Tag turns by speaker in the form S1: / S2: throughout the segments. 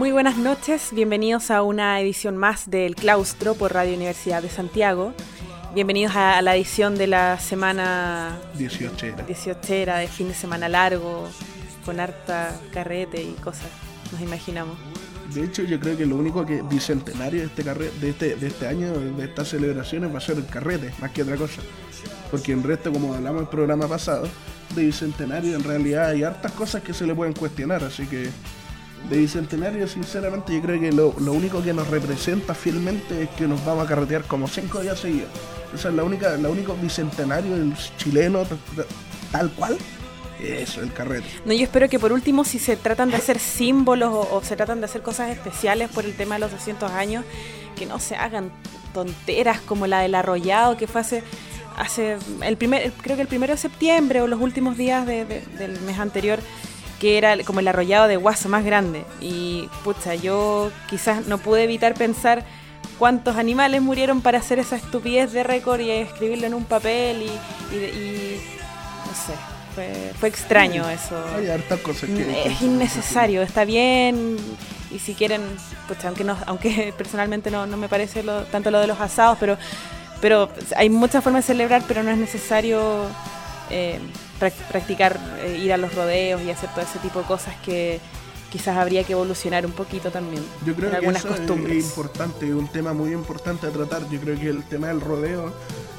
S1: Muy buenas noches, bienvenidos a una edición más del Claustro por Radio Universidad de Santiago. Bienvenidos a la edición de la semana
S2: 18
S1: 18 de fin de semana largo, con harta carrete y cosas, nos imaginamos.
S2: De hecho, yo creo que lo único que bicentenario de este, de este, de este año, de estas celebraciones, va a ser el carrete, más que otra cosa. Porque en resto, como hablamos en el programa pasado, de bicentenario en realidad hay hartas cosas que se le pueden cuestionar, así que de bicentenario, sinceramente, yo creo que lo, lo, único que nos representa fielmente es que nos vamos a carretear como cinco días seguidos. Esa es la única, la único bicentenario del chileno tal cual. Eso, el carrete.
S1: No, yo espero que por último, si se tratan de hacer símbolos o, se tratan de hacer cosas especiales por el tema de los 200 años, que no se hagan tonteras como la del arrollado que fue hace hace el primer creo que el primero de septiembre o los últimos días del mes anterior que era como el arrollado de Guaso más grande. Y pucha, yo quizás no pude evitar pensar cuántos animales murieron para hacer esa estupidez de récord y escribirlo en un papel y, no sé, fue, extraño eso.
S2: Hay hartas cosas que...
S1: Es innecesario, está bien y si quieren, pucha, aunque, no, aunque personalmente no, me parece tanto lo de los asados, pero, pero hay muchas formas de celebrar, pero no es necesario... Eh, practicar, eh, ir a los rodeos y hacer todo ese tipo de cosas que quizás habría que evolucionar un poquito también.
S2: Yo creo que algunas costumbres. Es importante, un tema muy importante a tratar. Yo creo que el tema del rodeo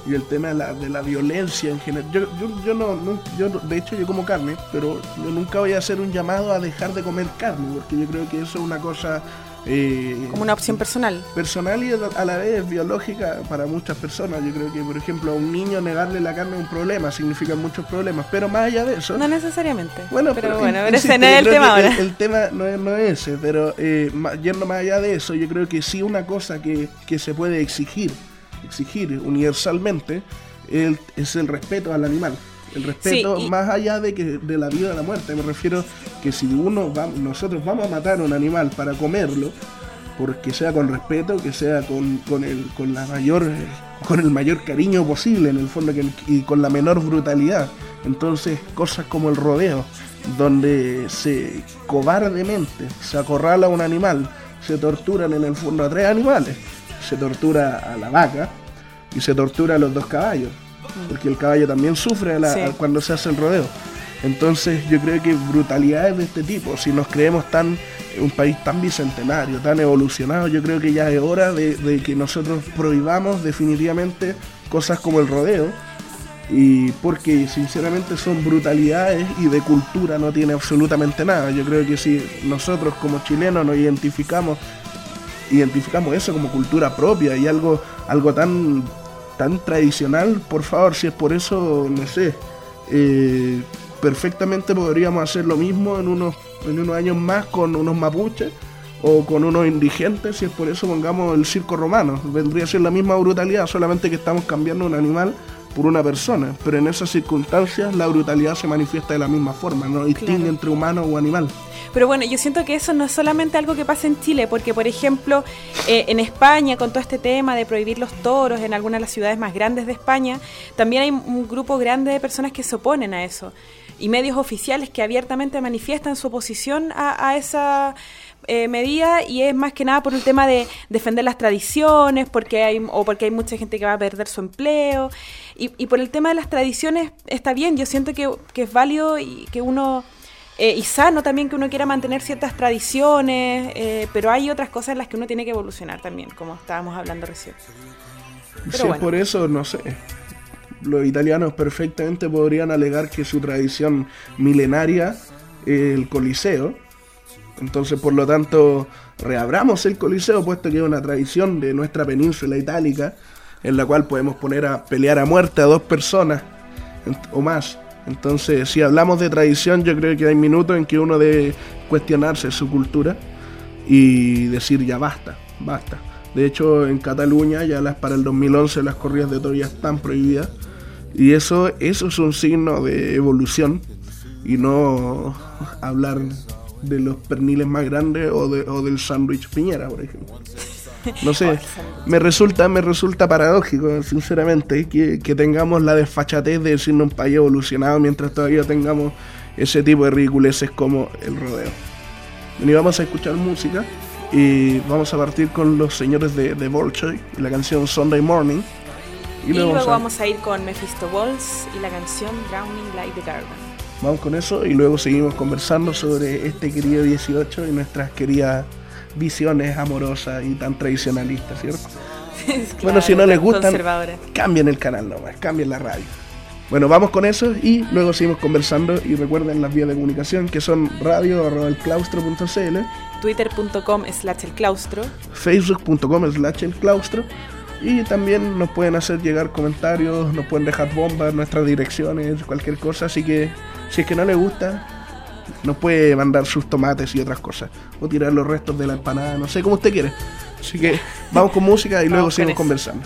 S2: y el tema de la, de la violencia en general. Yo, yo, yo no, yo, de hecho, yo como carne, pero nunca voy a hacer un llamado a dejar de comer carne, porque yo creo que eso es una cosa
S1: eh, Como una opción personal.
S2: Personal y a la vez biológica para muchas personas. Yo creo que, por ejemplo, a un niño negarle la carne es un problema, significa muchos problemas. Pero más allá de eso.
S1: No necesariamente. Bueno, pero, bueno, ese no es el tema ahora.
S2: El, tema no es, no es, ese, pero eh, yendo más allá de eso, yo creo que sí una cosa que, que se puede exigir, exigir universalmente, es el respeto al animal. El respeto más allá de que de la vida o la muerte. Me refiero que si uno va, nosotros vamos a matar a un animal para comerlo, porque sea con respeto, que sea con, con, el, con la mayor con el mayor cariño posible en el fondo y con la menor brutalidad. Entonces, cosas como el rodeo, donde se cobardemente se acorrala a un animal, se torturan en el fondo a tres animales, se tortura a la vaca y se tortura a los dos caballos porque el caballo también sufre cuando se hace el rodeo. Entonces yo creo que brutalidades de este tipo, si nos creemos tan un país tan bicentenario, tan evolucionado, yo creo que ya es hora de, que nosotros prohibamos definitivamente cosas como el rodeo, y porque sinceramente son brutalidades y de cultura no tiene absolutamente nada. Yo creo que si nosotros como chilenos nos identificamos, identificamos eso como cultura propia y algo, algo tan tan tradicional, por favor, si es por eso, no sé, eh, perfectamente podríamos hacer lo mismo en unos, en unos años más con unos mapuches o con unos indigentes, si es por eso pongamos el circo romano. Vendría a ser la misma brutalidad, solamente que estamos cambiando un animal por una persona, pero en esas circunstancias la brutalidad se manifiesta de la misma forma, no distingue entre humano o animal.
S1: Pero bueno, yo siento que eso no es solamente algo que pasa en Chile, porque por ejemplo, eh, en España, con todo este tema de prohibir los toros en algunas de las ciudades más grandes de España, también hay un grupo grande de personas que se oponen a eso. Y medios oficiales que abiertamente manifiestan su oposición a, esa eh, medida y es más que nada por el tema de defender las tradiciones porque hay o porque hay mucha gente que va a perder su empleo y, y por el tema de las tradiciones está bien yo siento que, que es válido y que uno eh, y sano también que uno quiera mantener ciertas tradiciones, eh, pero hay otras cosas en las que uno tiene que evolucionar también, como estábamos hablando recién.
S2: si es por eso, no sé. Los italianos perfectamente podrían alegar que su tradición milenaria el Coliseo. Entonces, por lo tanto, reabramos el Coliseo, puesto que es una tradición de nuestra península itálica, en la cual podemos poner a pelear a muerte a dos personas o más entonces, si hablamos de tradición, yo creo que hay minutos en que uno debe cuestionarse su cultura y decir ya basta, basta. De hecho, en Cataluña ya las para el 2011 las corridas de toros están prohibidas y eso, eso es un signo de evolución y no hablar de los perniles más grandes o, de, o del sándwich piñera, por ejemplo. No sé, me resulta, me resulta paradójico, sinceramente, que, tengamos la desfachatez de decirnos un país evolucionado mientras todavía tengamos ese tipo de ridiculeces como el rodeo.
S3: y vamos a escuchar música. Y vamos a partir con los señores de, de Bolshoi y la canción Sunday Morning.
S1: Y, luego, vamos a... ir con Mephisto Waltz y la canción Drowning Like the Garden.
S3: Vamos con eso y luego seguimos conversando sobre este querido 18 y nuestras queridas visiones amorosas y tan tradicionalistas, ¿cierto? bueno, si no les gustan, cambien el canal nomás, cambien la radio. Bueno, vamos con eso y luego seguimos conversando y recuerden las vías de comunicación que son radio.elclaustro.cl
S1: twitter.com slash el claustro
S3: facebook.com slash el claustro y también nos pueden hacer llegar comentarios, nos pueden dejar bombas, nuestras direcciones, cualquier cosa, así que si es que no les gusta, nos puede mandar sus tomates y otras cosas, o tirar los restos de la empanada, no sé, como usted quiere. Así que vamos con música y luego seguimos conversando.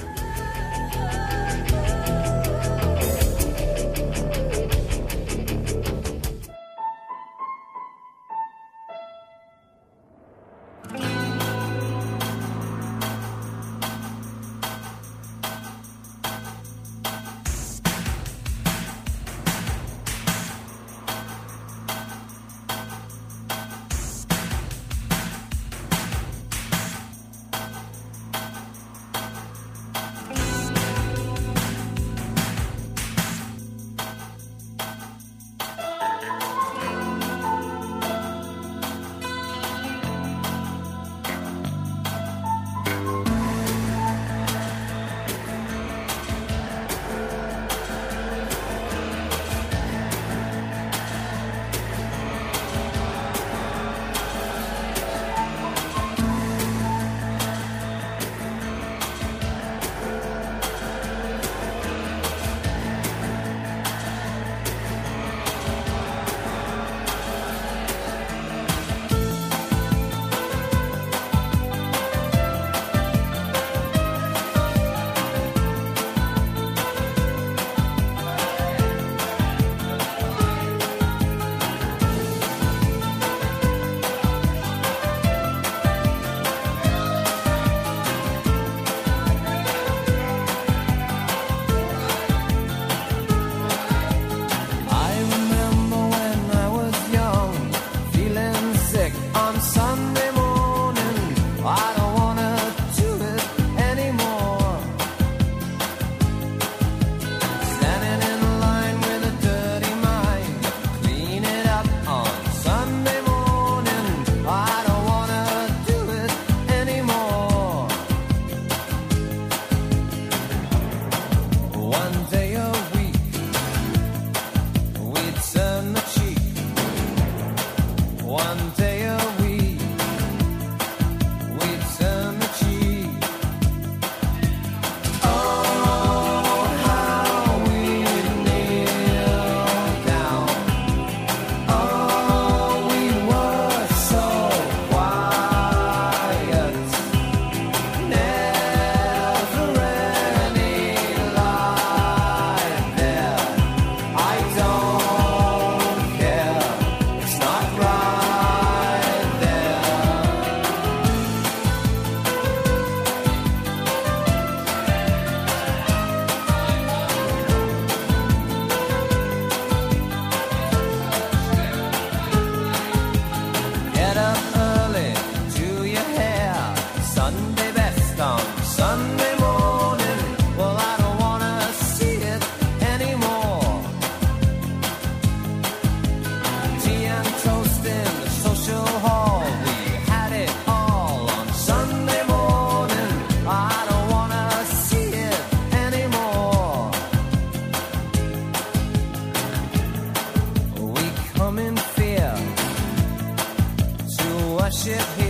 S4: friendship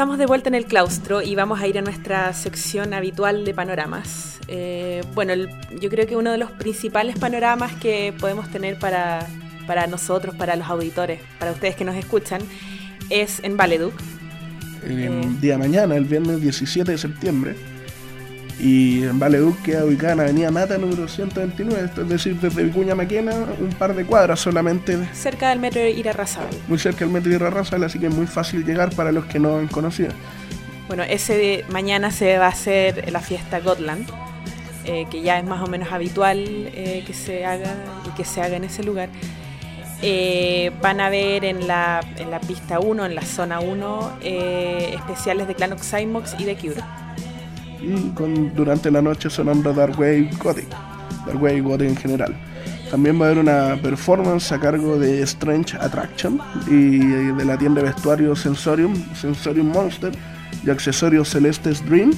S1: Estamos de vuelta en el claustro y vamos a ir a nuestra sección habitual de panoramas. Eh, bueno, yo creo que uno de los principales panoramas que podemos tener para, para nosotros, para los auditores, para ustedes que nos escuchan, es en Valeduc.
S2: El eh, día mañana, el viernes 17 de septiembre. Y en Valeduc queda ubicada en Avenida Mata número 129, es decir, desde Vicuña Maquena, un par de cuadras solamente.
S1: Cerca del metro Irarrázaval.
S2: Muy cerca del metro Irarrázaval, así que es muy fácil llegar para los que no han conocido.
S1: Bueno, ese de mañana se va a hacer la fiesta Gotland, eh, que ya es más o menos habitual eh, que se haga y que se haga en ese lugar. Eh, van a ver en la, en la pista 1, en la zona 1, especiales de Clan Oxymox y de Cure
S2: y con, durante la noche sonando Dark Wave Gothic, Dark Wave Gothic en general. También va a haber una performance a cargo de Strange Attraction y de la tienda de vestuario Sensorium, Sensorium Monster y accesorios Celestes Dream,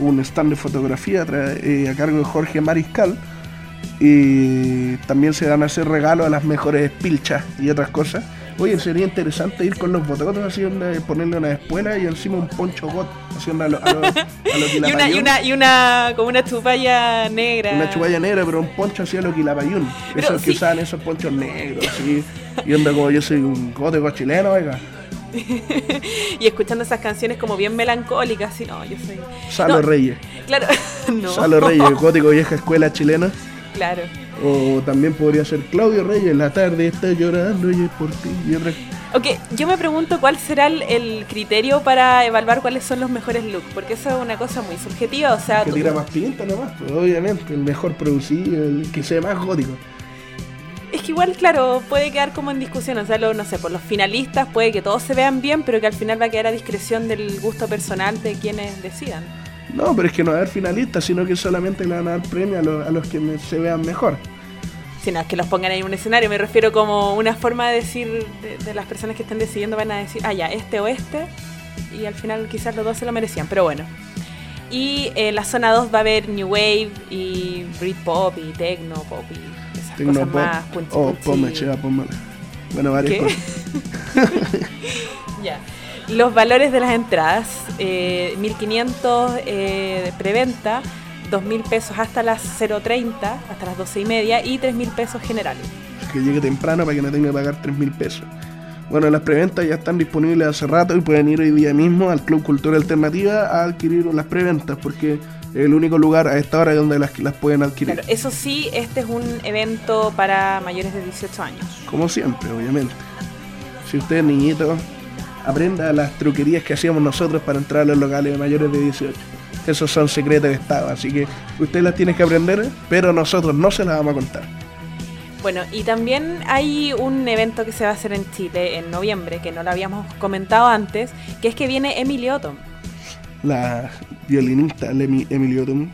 S2: un stand de fotografía eh, a cargo de Jorge Mariscal y también se van a hacer regalos a las mejores pilchas y otras cosas. Oye, sería interesante ir con los bototos así, ponerle una espuela y encima un poncho got, haciendo a lo, a lo,
S1: y, una, y, una, y una, como una chupalla negra.
S2: Una chupalla negra, pero un poncho así a lo quilapayún. Esos que usaban esos ponchos negros, así. Y onda como yo soy un gótico chileno, oiga.
S1: y escuchando esas canciones como bien melancólicas, así, no, yo soy...
S2: Salo Reyes.
S1: Claro, no.
S2: Salo Reyes, gótico vieja escuela chilena.
S1: Claro.
S2: O también podría ser Claudio Reyes, la tarde está llorando y es por ti.
S1: Ok, yo me pregunto cuál será el, criterio para evaluar cuáles son los mejores looks, porque eso es una cosa muy subjetiva, o sea...
S2: Que tira más pinta nomás, pues, obviamente, el mejor producido, el que sea más gótico.
S1: Es que igual, claro, puede quedar como en discusión, o sea, no sé, por los finalistas puede que todos se vean bien, pero que al final va a quedar a discreción del gusto personal de quienes decidan.
S2: No, pero es que no va a haber finalistas, sino que solamente le van a dar premio a, los que se vean mejor.
S1: Sino es que los pongan en un escenario, me refiero como una forma de decir, de, las personas que estén decidiendo van a decir, ah, ya, este o este, y al final quizás los dos se lo merecían, pero bueno. Y en la zona 2 va a haber New Wave y Britpop y Techno Pop y esas cosas más
S2: Oh, ponme, cheva, Bueno, varias cosas.
S1: ya. Los valores de las entradas, eh, 1500 eh, de preventa, 2.000 pesos hasta las 0.30, hasta las 12 y media, y 3.000 pesos generales.
S2: Que llegue temprano para que no tenga que pagar 3.000 pesos. Bueno, las preventas ya están disponibles hace rato y pueden ir hoy día mismo al Club Cultura Alternativa a adquirir las preventas porque es el único lugar a esta hora donde las, las pueden adquirir.
S1: eso sí, este es un evento para mayores de 18 años.
S2: Como siempre, obviamente. Si usted es niñito, aprenda las truquerías que hacíamos nosotros para entrar a los locales de mayores de 18. Esos son secretos de Estado, así que usted las tiene que aprender, pero nosotros no se las vamos a contar.
S1: Bueno, y también hay un evento que se va a hacer en Chile en noviembre, que no lo habíamos comentado antes, que es que viene Emily Ottom.
S2: La violinista Emily Ottom,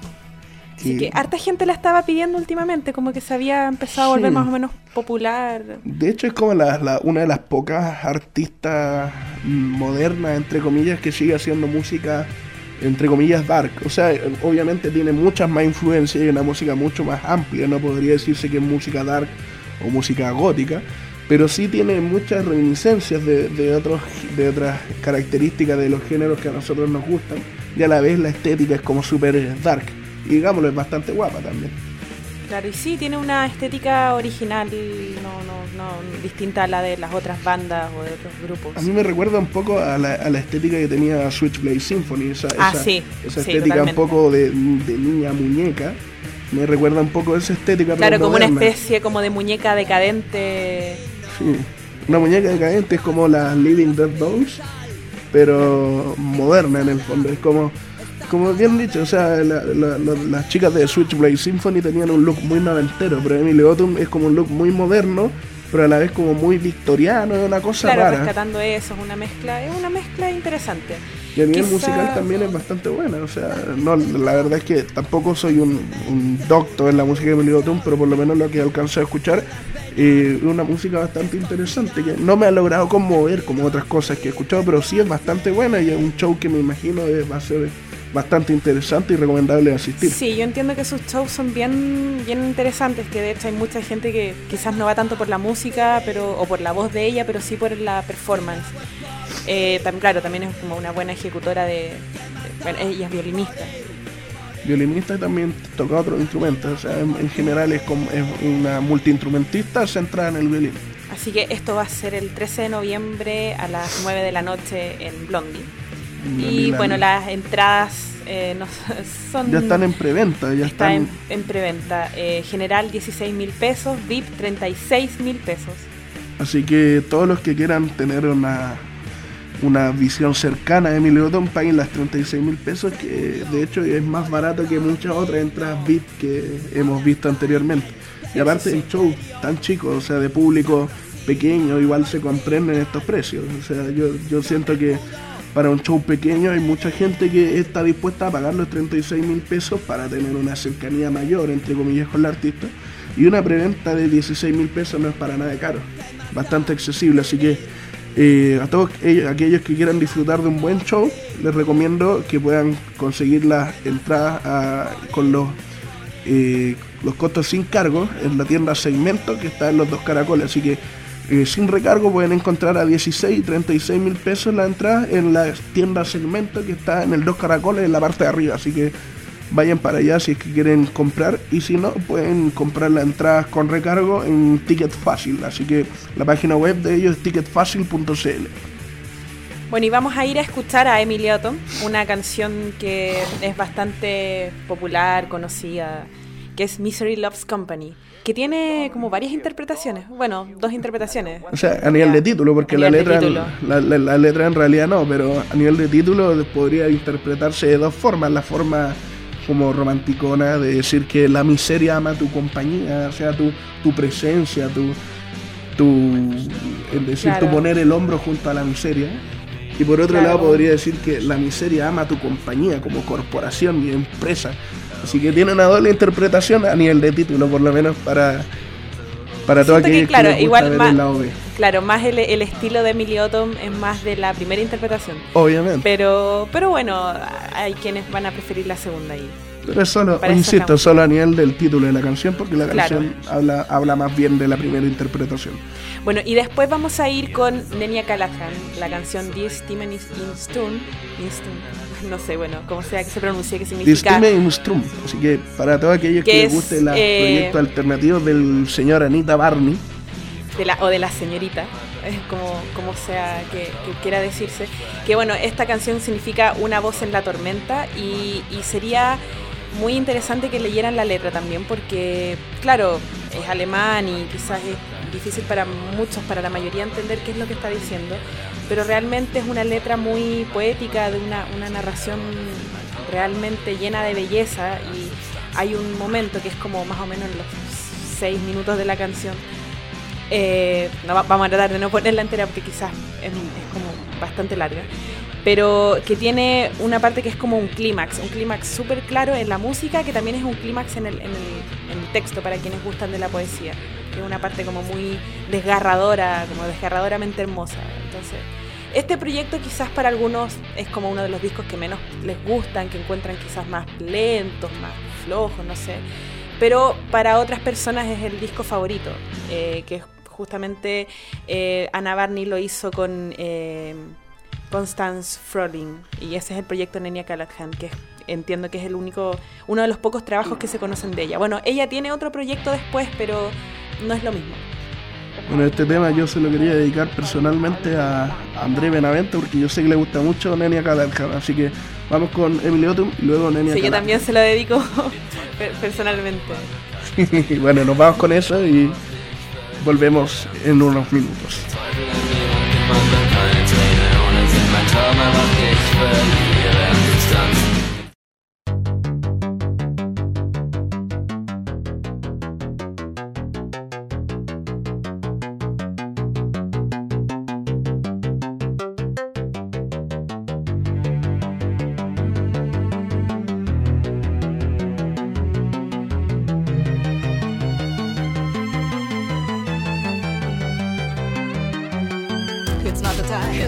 S1: Sí, que harta gente la estaba pidiendo últimamente, como que se había empezado a volver más o menos popular.
S2: De hecho, es como la, una de las pocas artistas modernas, entre comillas, que sigue haciendo música, entre comillas, dark. O sea, obviamente tiene muchas más influencias y una música mucho más amplia. No podría decirse que es música dark o música gótica, pero sí tiene muchas reminiscencias de, de, otros, de otras características de los géneros que a nosotros nos gustan. Y a la vez la estética es como súper dark y digámoslo, es bastante guapa también.
S1: Claro, y sí, tiene una estética original, no, no, no, distinta a la de las otras bandas o de otros grupos.
S2: A mí me recuerda un poco a la, a la estética que tenía Switchblade Symphony, esa,
S1: ah,
S2: esa,
S1: sí,
S2: esa estética un poco de, de, niña muñeca. Me recuerda un poco a esa estética.
S1: Claro, como una especie como de muñeca decadente.
S2: Sí, una muñeca decadente es como las Living Dead Dolls, pero moderna en el fondo. Es como como bien dicho, o sea, las chicas de Switchblade Symphony tenían un look muy noventero, pero Emily Autumn es como un look muy moderno, pero a la vez como muy victoriano, es una cosa
S1: claro,
S2: rara.
S1: rescatando eso, es una mezcla, es una mezcla interesante.
S2: Y a nivel musical también es bastante buena, o sea, no, la verdad es que tampoco soy un, doctor en la música de Emily Autumn, pero por lo menos lo que alcanzo a escuchar es una música bastante interesante que no me ha logrado conmover como otras cosas que he escuchado, pero sí es bastante buena y es un show que me imagino va a ser bastante interesante y recomendable asistir.
S1: Sí, yo entiendo que sus shows son bien, bien interesantes, que de hecho hay mucha gente que quizás no va tanto por la música pero o por la voz de ella, pero sí por la performance. Eh, claro, también es como una buena ejecutora de... bueno, ella es violinista.
S2: Violinista y también toca otros instrumentos, o sea, en, general es, como, es una multiinstrumentista centrada en el violín.
S1: Así que esto va a ser el 13 de noviembre a las 9 de la noche en Blondie. Y bueno, las entradas eh, son...
S2: Ya están en preventa, ya están...
S1: en, preventa. Eh, general 16 mil pesos, VIP 36 mil pesos.
S2: Así que todos los que quieran tener una, una visión cercana de Emilio Otton paguen las 36 mil pesos, que de hecho es más barato que muchas otras entradas VIP que hemos visto anteriormente. Y aparte el show tan chico, o sea, de público pequeño, igual se comprenden estos precios. O sea, yo, yo siento que para un show pequeño hay mucha gente que está dispuesta a pagar los 36 mil pesos para tener una cercanía mayor, entre comillas, con el artista. Y una preventa de 16 mil pesos no es para nada caro, bastante accesible. Así que eh, a todos aquellos que quieran disfrutar de un buen show, les recomiendo que puedan conseguir las entradas ah, con los, eh, los costos sin cargo en la tienda Segmento que está en los dos caracoles. Así que eh, sin recargo pueden encontrar a 16 y 36 mil pesos la entrada en la tienda segmento que está en el Dos Caracoles en la parte de arriba. Así que vayan para allá si es que quieren comprar y si no pueden comprar las entradas con recargo en Ticket Fácil. Así que la página web de ellos es ticketfacil.cl.
S1: Bueno, y vamos a ir a escuchar a Emily Otto, una canción que es bastante popular, conocida, que es Misery Loves Company que tiene como varias interpretaciones. Bueno, dos interpretaciones.
S2: O sea, a nivel de título, porque la letra, la, la, letra en realidad no, pero a nivel de título podría interpretarse de dos formas. La forma como romanticona de decir que la miseria ama tu compañía, o sea, tu, tu presencia, tu, tu es decir, tu poner el hombro junto a la miseria. Y por otro lado podría decir que la miseria ama tu compañía como corporación y empresa. Así que tiene una doble interpretación a nivel de título, por lo menos para, para todo aquellos que, claro, igual
S1: más, Claro, más el, estilo de Emily Ottom es más de la primera interpretación.
S2: Obviamente.
S1: Pero, pero bueno, hay quienes van a preferir la segunda ahí.
S2: Pero es solo, insisto, solo a nivel del título de la canción, porque la canción habla, habla más bien de la primera interpretación.
S1: Bueno, y después vamos a ir con Nenia Callahan, la canción This Steven is in Stone no sé, bueno, como sea que se pronuncie, que significa...
S2: Strum. Así que para todos aquellos que, les guste el eh, proyecto alternativo del señor Anita Barney.
S1: De la, o de la señorita, como, como sea que, quiera decirse. Que bueno, esta canción significa una voz en la tormenta y, y sería muy interesante que leyeran la letra también, porque, claro, es alemán y quizás es difícil para muchos, para la mayoría, entender qué es lo que está diciendo pero realmente es una letra muy poética, de una, narración realmente llena de belleza y hay un momento que es como más o menos en los seis minutos de la canción. Eh, vamos a tratar de no ponerla entera porque quizás es, como bastante larga, pero que tiene una parte que es como un clímax, un clímax súper claro en la música, que también es un clímax en el, texto para quienes gustan de la poesía, es una parte como muy desgarradora, como desgarradoramente hermosa. Entonces, este proyecto quizás para algunos es como uno de los discos que menos les gustan, que encuentran quizás más lentos, más flojos, no sé. Pero para otras personas es el disco favorito, eh, que justamente eh, Ana Barney lo hizo con eh, Constance Froling y ese es el proyecto Nenia Callahan, que entiendo que es el único, uno de los pocos trabajos que se conocen de ella. Bueno, ella tiene otro proyecto después, pero no es lo mismo.
S2: Bueno, este tema yo se lo quería dedicar personalmente a André Benavente porque yo sé que le gusta mucho Nenia Calalca, así que vamos con Emily Otum y luego Nenia
S1: Sí, yo también se lo dedico personalmente.
S2: bueno, nos vamos con eso y volvemos en unos minutos.
S5: Stürme und ich verliere Distanz.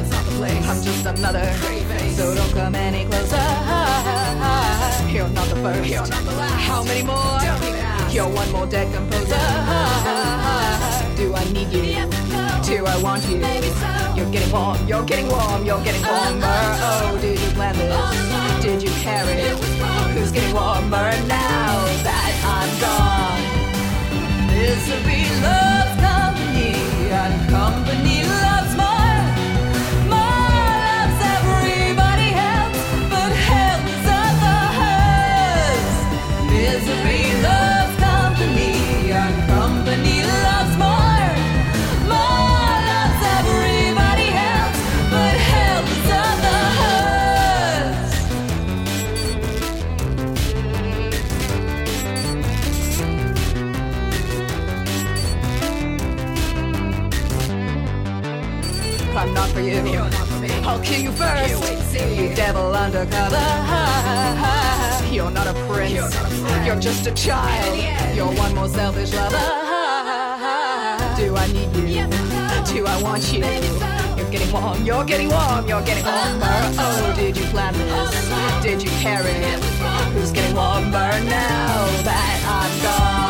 S5: It's not the place. I'm just another craving, so don't come any closer. You're not the first. You're not the last. How many more? Don't even ask. You're one more decomposer. Do I need you? Do I want you? You're getting warm. You're getting warm. You're getting oh, warmer. Oh, oh. oh, did you plan this? Did you carry it? Who's getting warmer now that I'm gone? Misery loves company, I'll you first. You devil undercover. You're not a prince. You're just a child. You're one more selfish lover. Do I need you? Do I want you? You're getting warm. You're getting warm. You're getting warmer. Uh-huh. Oh, did you plan this? Uh-huh. Did you carry it? Who's getting warmer now that I'm gone?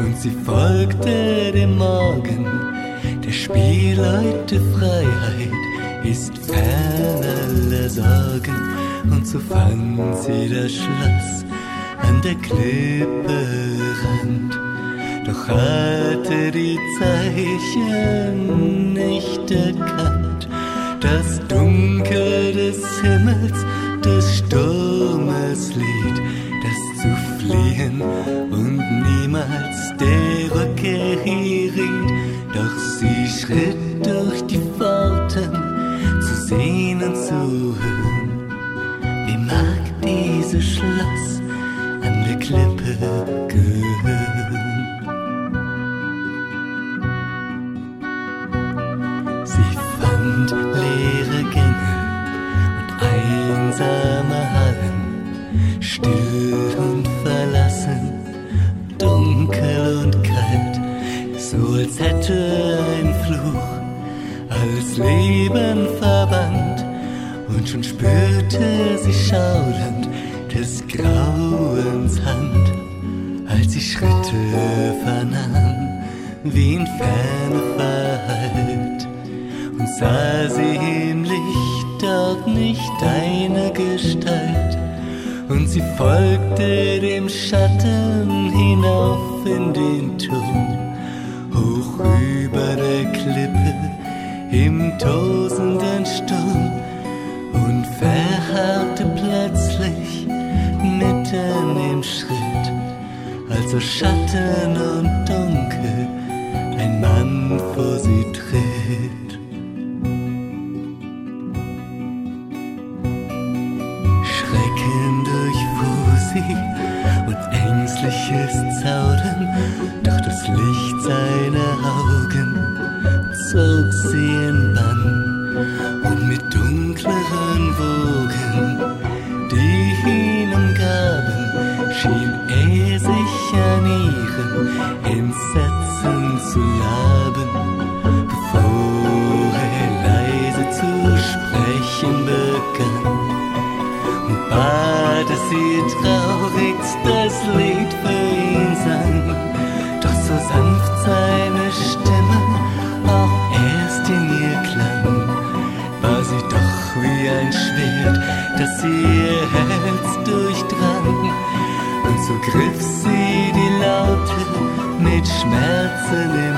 S6: Und sie folgte dem Morgen. Der Spielleute Freiheit ist fern aller Sorgen und so fand sie das Schloss an der Klippe Rand. Doch hatte die Zeichen nicht erkannt, das Dunkel des Himmels, des Sturmes Lied, fliehen und niemals der Rückkehr riet. Doch sie schritt durch die Pforten, zu sehen und zu hören. Wie mag dieses Schloss an der Klippe gehören? Sie fand leere Gänge und einsame Hallen, still so als hätte ein Fluch alles Leben verbannt. Und schon spürte sie schaudernd des Grauens Hand, als sie Schritte vernahm, wie in Ferne verhallt. Und sah sie im Licht dort nicht deine Gestalt. Und sie folgte dem Schatten hinauf in den hoch über der Klippe im tosenden Sturm und verharrte plötzlich mitten im Schritt, als aus Schatten und Dunkel ein Mann vor sie tritt. Schrecken durchfuhr sie und ängstliches Zaudern, doch das Licht listening.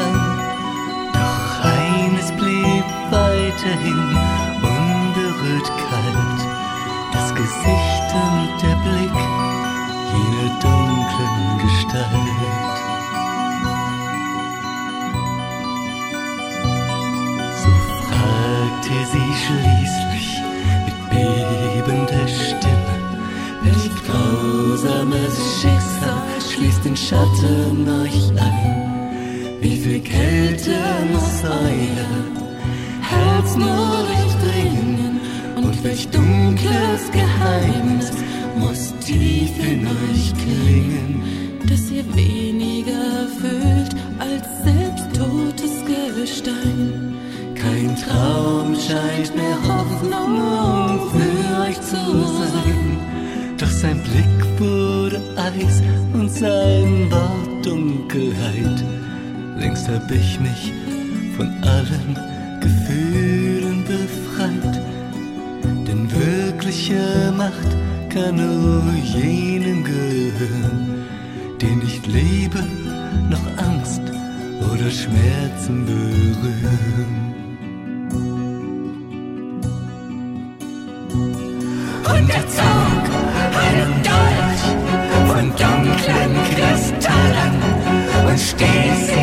S6: Durchdrang. Doch eines blieb weiterhin unberührt kalt, das Gesicht und der Blick jener dunklen Gestalt. So fragte sie schließlich mit bebender Stimme, welch grausames Schicksal schließt den Schatten Kälte muss euer Herz nur durchdringen? Und welch dunkles Geheimnis muss tief in euch klingen?
S7: dass ihr weniger fühlt als selbst totes Gestein.
S6: Kein Traum scheint mehr Hoffnung für euch zu sein. Doch sein Blick wurde Eis und sein Wort Dunkelheit. Längst hab ich mich von allen Gefühlen befreit. Denn wirkliche Macht kann nur jenem gehören, der nicht Liebe noch Angst oder Schmerzen berühren. Und er zog einen Dolch von dunklen Kristallen und stieß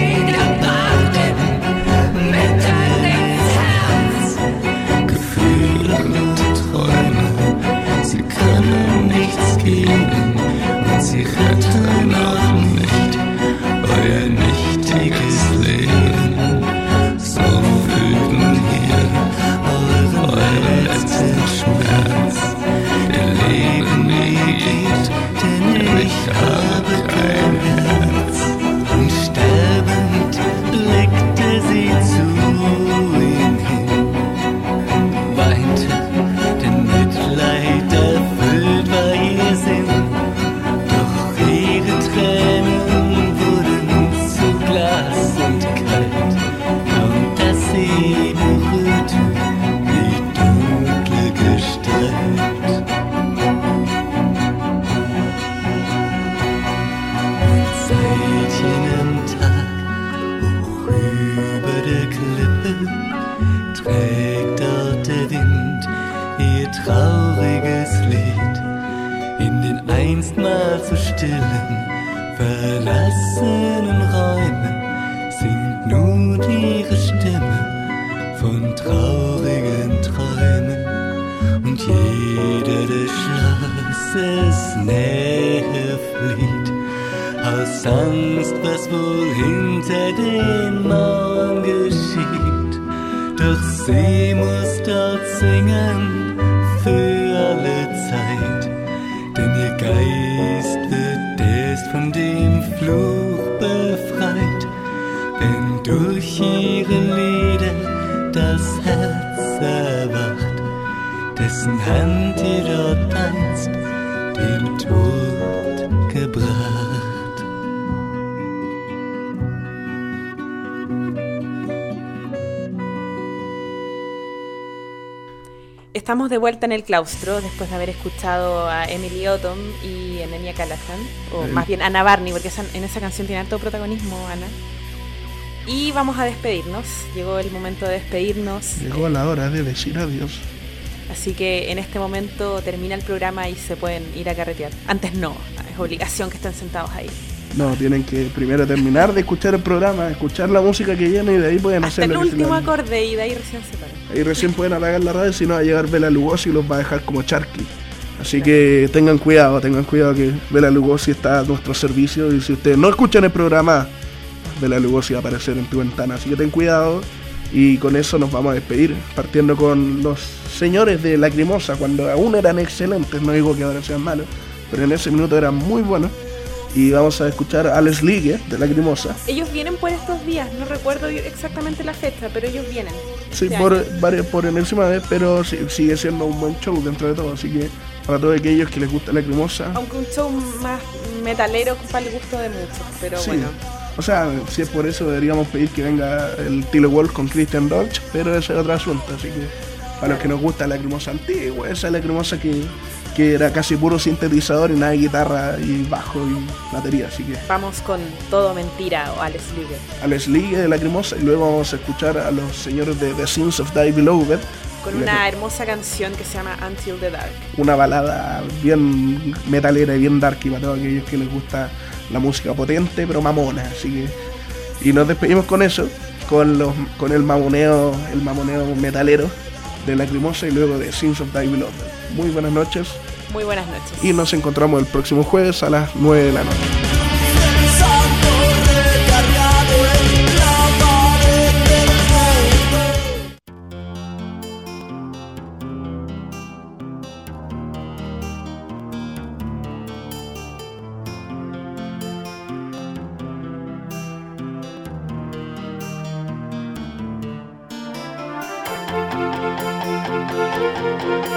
S6: den ich habe.
S1: Estamos de vuelta en el claustro después de haber escuchado a Emily Ottom y Anemia Callahan, o
S2: Eh.
S1: más bien Ana Barney, porque esa- en esa canción tiene alto protagonismo, Ana. Y vamos a despedirnos, llegó el momento de despedirnos,
S2: Llegó la hora de decir adiós.
S1: así que en este momento termina el programa y se pueden ir a carretear. Antes no, es obligación que estén sentados ahí.
S2: No, tienen que primero terminar de escuchar el programa, escuchar la música que viene y de ahí pueden
S1: Hasta
S2: hacer
S1: el último acorde y de ahí recién se paran.
S2: Ahí recién pueden apagar la radio, si no va a llegar Bela Lugosi y los va a dejar como charqui. Así que tengan cuidado, tengan cuidado que Bela Lugosi está a nuestro servicio y si ustedes no escuchan el programa, Bela Lugosi va a aparecer en tu ventana. Así que ten cuidado y con eso nos vamos a despedir, partiendo con los señores de Lacrimosa, cuando aún eran excelentes, no digo que ahora sean malos, pero en ese minuto eran muy buenos. Y vamos a escuchar a Les Ligue de Lacrimosa.
S1: Ellos vienen por estos días, no recuerdo exactamente la fecha, pero ellos vienen.
S2: Sí,
S1: este
S2: por,
S1: año.
S2: varias, por enésima vez, pero sí- sigue siendo un buen show dentro de todo. Así que para todos aquellos que les gusta la cremosa,
S1: Aunque un show más metalero para el gusto de muchos, pero
S2: sí.
S1: bueno.
S2: O sea, si es por eso deberíamos pedir que venga el Tilo Wolf con Christian Dolch, pero ese es otro asunto. Así que para los que nos gusta la cremosa antigua, esa es la cremosa que, que era casi puro sintetizador y nada de guitarra y bajo y batería. Así que
S1: Vamos con Todo Mentira o Alex Luger.
S2: a Les Ligue de la cremosa y luego vamos a escuchar a los señores de The Sins of Die Beloved.
S1: Con una hermosa canción que se llama Until the Dark.
S2: una balada bien metalera y bien darky para todos aquellos que les gusta la música potente pero mamona así que y nos despedimos con eso con los con el mamoneo el mamoneo metalero de Lacrimosa y luego de Sins of Die Beloved muy buenas noches
S1: Muy buenas noches.
S2: y nos encontramos el próximo jueves a las 9 de la noche
S8: Thank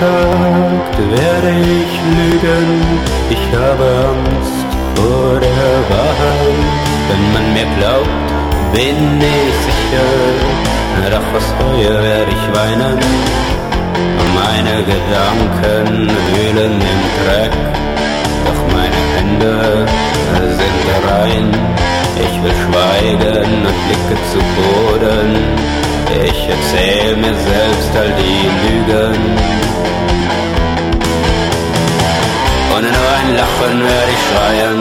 S8: man mich fragt, werde ich lügen. Ich habe Angst vor der Wahrheit. Wenn man mir glaubt, bin ich sicher. Doch aus Reue werde ich weinen. Meine Gedanken wühlen im Dreck. Doch meine Hände sind rein. Ich will schweigen und blicke zu Boden. Ich erzähl mir selbst all die Lügen. Lachen werde ich schreien.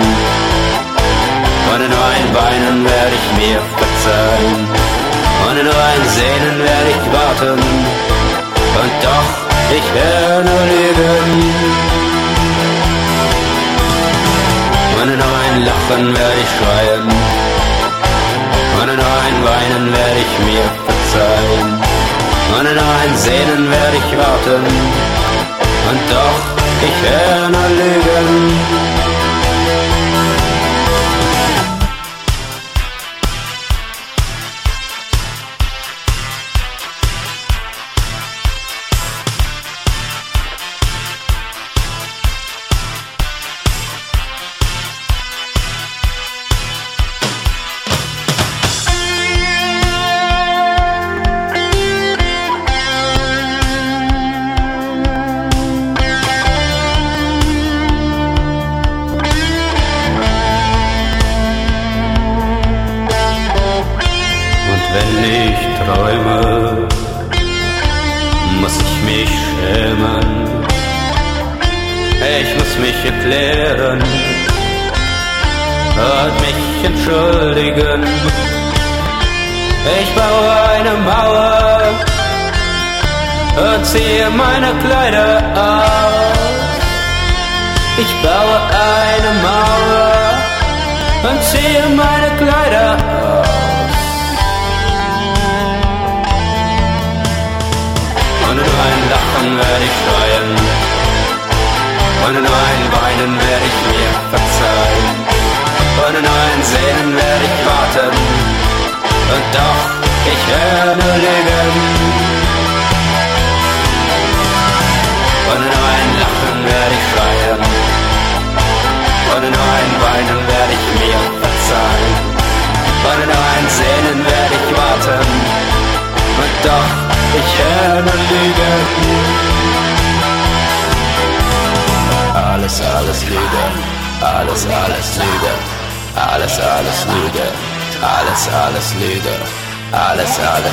S8: Ohne nur ein Weinen werde ich mir verzeihen. Nur ein Sehnen werde ich warten. Und doch, ich werde nur. Ohne nur ein Lachen werde ich schreien. Nur ein Weinen werde ich mir verzeihen. Nur ein Sehnen werde ich warten. Und doch, ich werde nur lügen.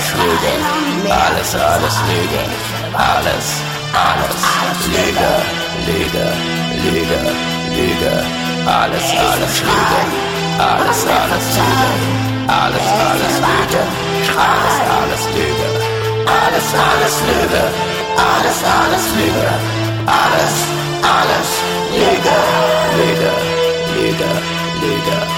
S8: Alles, Lüge. Alles, alles Lüge. Alles, alles Lüge. Lüge, Lüge, Lüge. Alles, alles Lüge. Alles, alles Lüge. Alles, alles Lüge. Alles, alles Lüge. Alles, alles Lüge. Alles, alles Lüge. Alles, alles Lüge. Lüge, Lüge, Lüge.